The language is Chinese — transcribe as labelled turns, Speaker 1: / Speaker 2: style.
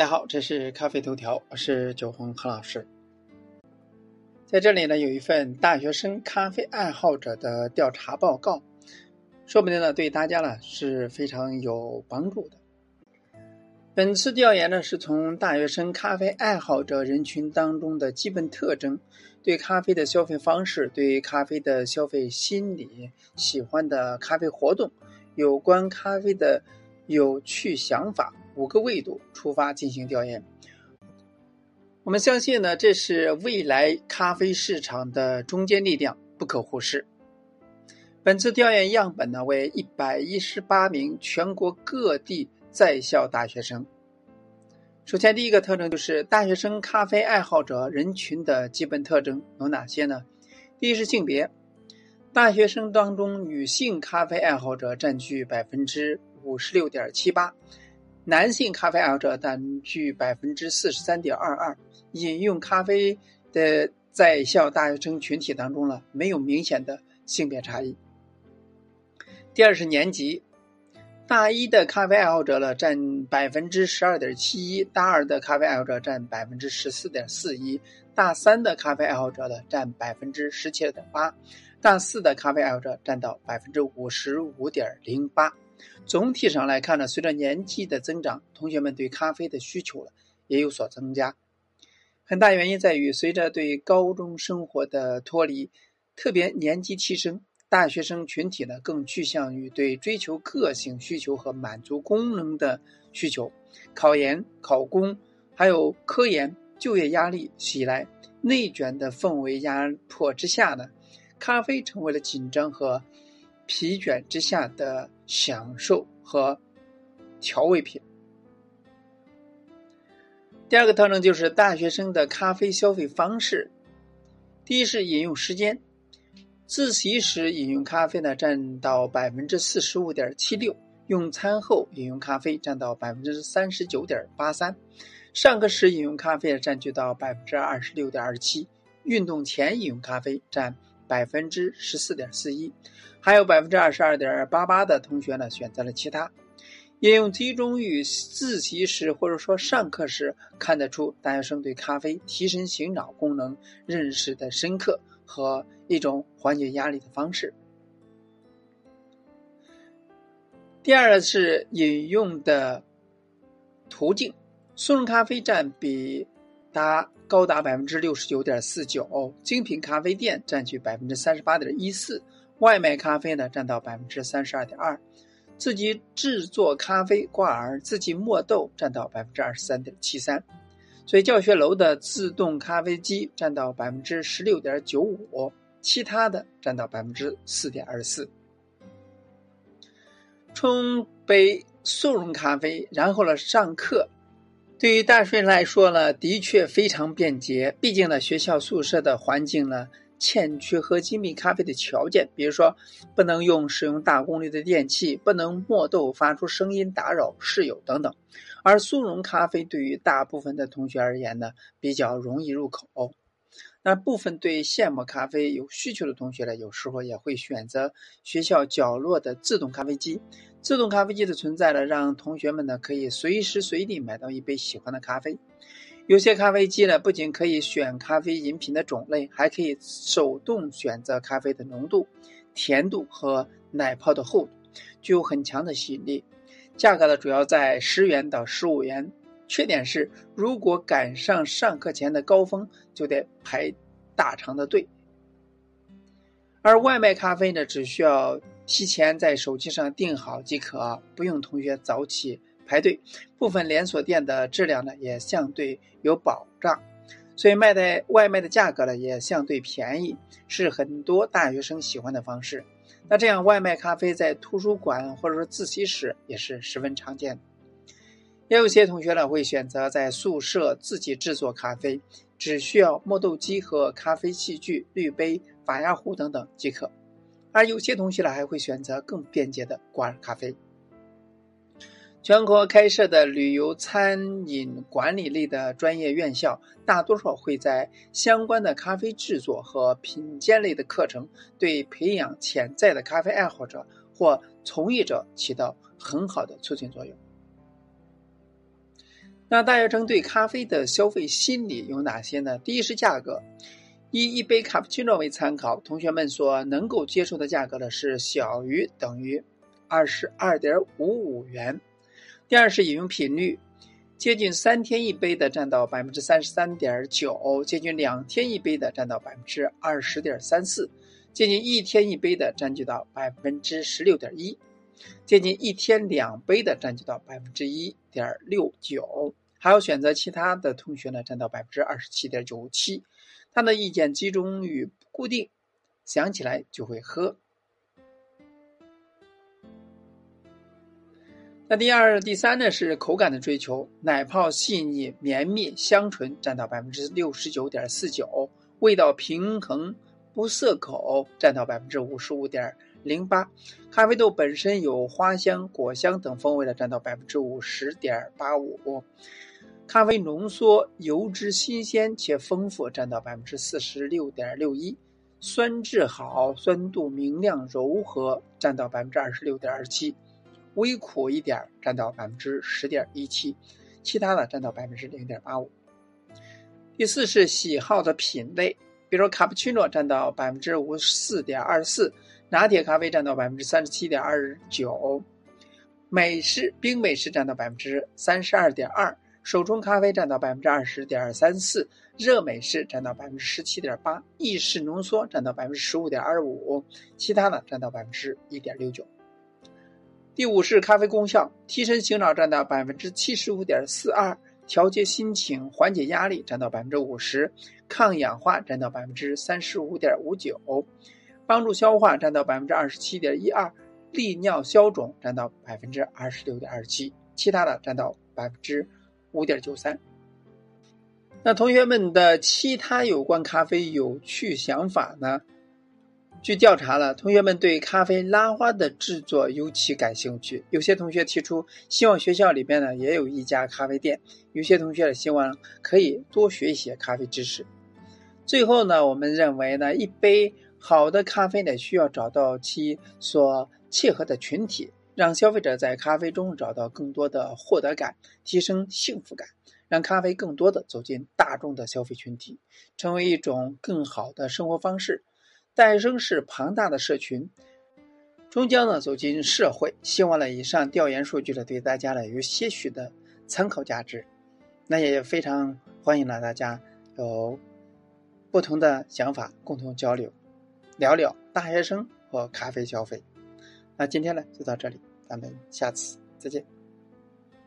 Speaker 1: 大家好，这是咖啡头条，我是九红何老师。在这里呢，有一份大学生咖啡爱好者的调查报告，说不定呢对大家呢是非常有帮助的。本次调研呢是从大学生咖啡爱好者人群当中的基本特征、对咖啡的消费方式、对咖啡的消费心理、喜欢的咖啡活动、有关咖啡的有趣想法。五个维度出发进行调研，我们相信呢，这是未来咖啡市场的中坚力量，不可忽视。本次调研样本呢为一百一十八名全国各地在校大学生。首先，第一个特征就是大学生咖啡爱好者人群的基本特征有哪些呢？第一是性别，大学生当中女性咖啡爱好者占据百分之五十六点七八。男性咖啡爱好者占据百分之四十三点二二，饮用咖啡的在校大学生群体当中呢，没有明显的性别差异。第二是年级，大一的咖啡爱好者呢占百分之十二点七一，大二的咖啡爱好者占百分之十四点四一，大三的咖啡爱好者呢占百分之十七点八，大四的咖啡爱好者占到百分之五十五点零八。总体上来看呢，随着年纪的增长，同学们对咖啡的需求了也有所增加。很大原因在于，随着对高中生活的脱离，特别年级提升，大学生群体呢更趋向于对追求个性需求和满足功能的需求。考研、考公，还有科研、就业压力袭来，内卷的氛围压迫之下呢，咖啡成为了紧张和疲倦之下的。享受和调味品。第二个特征就是大学生的咖啡消费方式。第一是饮用时间，自习时饮用咖啡呢占到百分之四十五点七六，用餐后饮用咖啡占到百分之三十九点八三，上课时饮用咖啡占据到百分之二十六点二七，运动前饮用咖啡占。百分之十四点四一，还有百分之二十二点八八的同学呢选择了其他。应用集中于自习时或者说上课时，看得出大学生对咖啡提神醒脑功能认识的深刻和一种缓解压力的方式。第二是饮用的途径，速溶咖啡占比达。高达百分之六十九点四九，精品咖啡店占据百分之三十八点一四，外卖咖啡呢占到百分之三十二点二，自己制作咖啡挂耳、自己磨豆占到百分之二十三点七三，所以教学楼的自动咖啡机占到百分之十六点九五，其他的占到百分之四点二四。冲杯速溶咖啡，然后呢上课。对于大学生来说呢，的确非常便捷。毕竟呢，学校宿舍的环境呢，欠缺喝精品咖啡的条件，比如说不能用使用大功率的电器，不能磨豆发出声音打扰室友等等。而速溶咖啡对于大部分的同学而言呢，比较容易入口。那部分对现磨咖啡有需求的同学呢，有时候也会选择学校角落的自动咖啡机。自动咖啡机的存在呢，让同学们呢可以随时随地买到一杯喜欢的咖啡。有些咖啡机呢，不仅可以选咖啡饮品的种类，还可以手动选择咖啡的浓度、甜度和奶泡的厚度，具有很强的吸引力。价格呢，主要在十元到十五元。缺点是，如果赶上上课前的高峰，就得排大长的队。而外卖咖啡呢，只需要提前在手机上订好即可，不用同学早起排队。部分连锁店的质量呢，也相对有保障，所以卖的外卖的价格呢，也相对便宜，是很多大学生喜欢的方式。那这样外卖咖啡在图书馆或者说自习室也是十分常见的。也有些同学呢会选择在宿舍自己制作咖啡，只需要磨豆机和咖啡器具、滤杯、法压壶等等即可。而有些同学呢还会选择更便捷的挂耳咖啡。全国开设的旅游餐饮管理类的专业院校，大多数会在相关的咖啡制作和品鉴类的课程，对培养潜在的咖啡爱好者或从业者起到很好的促进作用。那大学生对咖啡的消费心理有哪些呢？第一是价格，以一杯卡布奇诺为参考，同学们所能够接受的价格呢是小于等于二十二点五五元。第二是饮用频率。接近三天一杯的占到百分之三十三点九，接近两天一杯的占到百分之二十点三四，接近一天一杯的占据到百分之十六点一，接近一天两杯的占据到百分之一点六九，还有选择其他的同学呢，占到百分之二十七点九七。他的意见集中于固定，想起来就会喝。那第二、第三呢是口感的追求，奶泡细腻绵密香醇占到百分之六十九点四九，味道平衡不涩口占到百分之五十五点零八，咖啡豆本身有花香、果香等风味的占到百分之五十点八五，咖啡浓缩油脂新鲜且丰富占到百分之四十六点六一，酸质好、酸度明亮柔和占到百分之二十六点二七。微苦一点占到百分之十点一七，其他的占到百分之零点八五。第四是喜好的品类，比如卡布奇诺占到百分之五十四点二四，拿铁咖啡占到百分之三十七点二九，美式冰美式占到百分之三十二点二，手冲咖啡占到百分之二十点三四，热美式占到百分之十七点八，意式浓缩占到百分之十五点二五，其他的占到百分之一点六九。第五是咖啡功效，提神醒脑占到百分之七十五点四二，调节心情、缓解压力占到百分之五十，抗氧化占到百分之三十五点五九，帮助消化占到百分之二十七点一二，利尿消肿占到百分之二十六点二七，其他的占到百分之五点九三。那同学们的其他有关咖啡有趣想法呢？据调查了，同学们对咖啡拉花的制作尤其感兴趣。有些同学提出希望学校里边呢也有一家咖啡店，有些同学呢希望可以多学一些咖啡知识。最后呢，我们认为呢，一杯好的咖啡呢需要找到其所契合的群体，让消费者在咖啡中找到更多的获得感，提升幸福感，让咖啡更多的走进大众的消费群体，成为一种更好的生活方式。诞生是庞大的社群，终将呢走进社会。希望呢以上调研数据呢对大家呢有些许的参考价值。那也非常欢迎呢大家有不同的想法共同交流，聊聊大学生和咖啡消费。那今天呢就到这里，咱们下次再见。